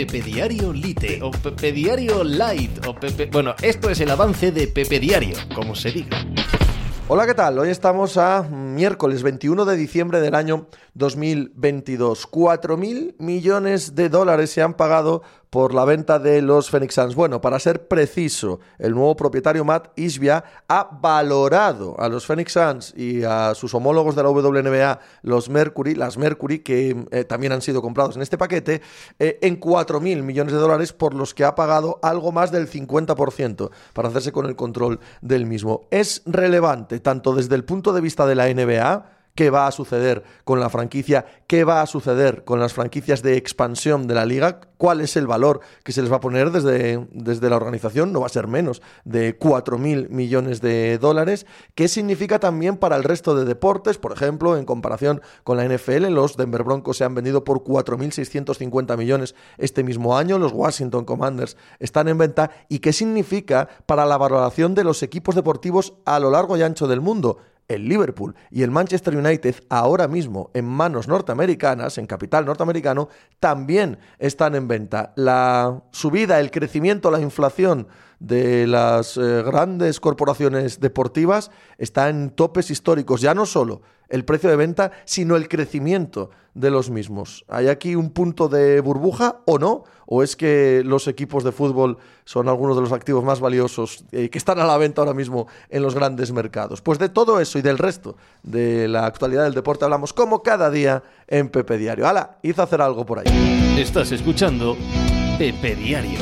Pepe Diario Lite o Pepe Diario Light o Pepe... Bueno, esto es el avance de Pepe Diario, como se diga. Hola, ¿qué tal? Hoy estamos a miércoles 21 de diciembre del año 2022. 4.000 millones de dólares se han pagado por la venta de los Phoenix Suns. Bueno, para ser preciso, el nuevo propietario Matt Isbia ha valorado a los Phoenix Suns y a sus homólogos de la WNBA, los Mercury, las Mercury, que eh, también han sido comprados en este paquete, eh, en 4.000 millones de dólares, por los que ha pagado algo más del 50% para hacerse con el control del mismo. Es relevante tanto desde el punto de vista de la NBA, qué va a suceder con la franquicia, qué va a suceder con las franquicias de expansión de la liga, cuál es el valor que se les va a poner desde, desde la organización, no va a ser menos de 4.000 millones de dólares, qué significa también para el resto de deportes, por ejemplo, en comparación con la NFL, los Denver Broncos se han vendido por 4.650 millones este mismo año, los Washington Commanders están en venta, y qué significa para la valoración de los equipos deportivos a lo largo y ancho del mundo el Liverpool y el Manchester United ahora mismo en manos norteamericanas, en capital norteamericano, también están en venta. La subida, el crecimiento, la inflación de las eh, grandes corporaciones deportivas está en topes históricos, ya no solo el precio de venta, sino el crecimiento de los mismos. ¿Hay aquí un punto de burbuja o no? ¿O es que los equipos de fútbol son algunos de los activos más valiosos eh, que están a la venta ahora mismo en los grandes mercados? Pues de todo eso y del resto de la actualidad del deporte hablamos como cada día en Pepe Diario. ¡Hala! Hizo hacer algo por ahí. Estás escuchando Pepe Diario.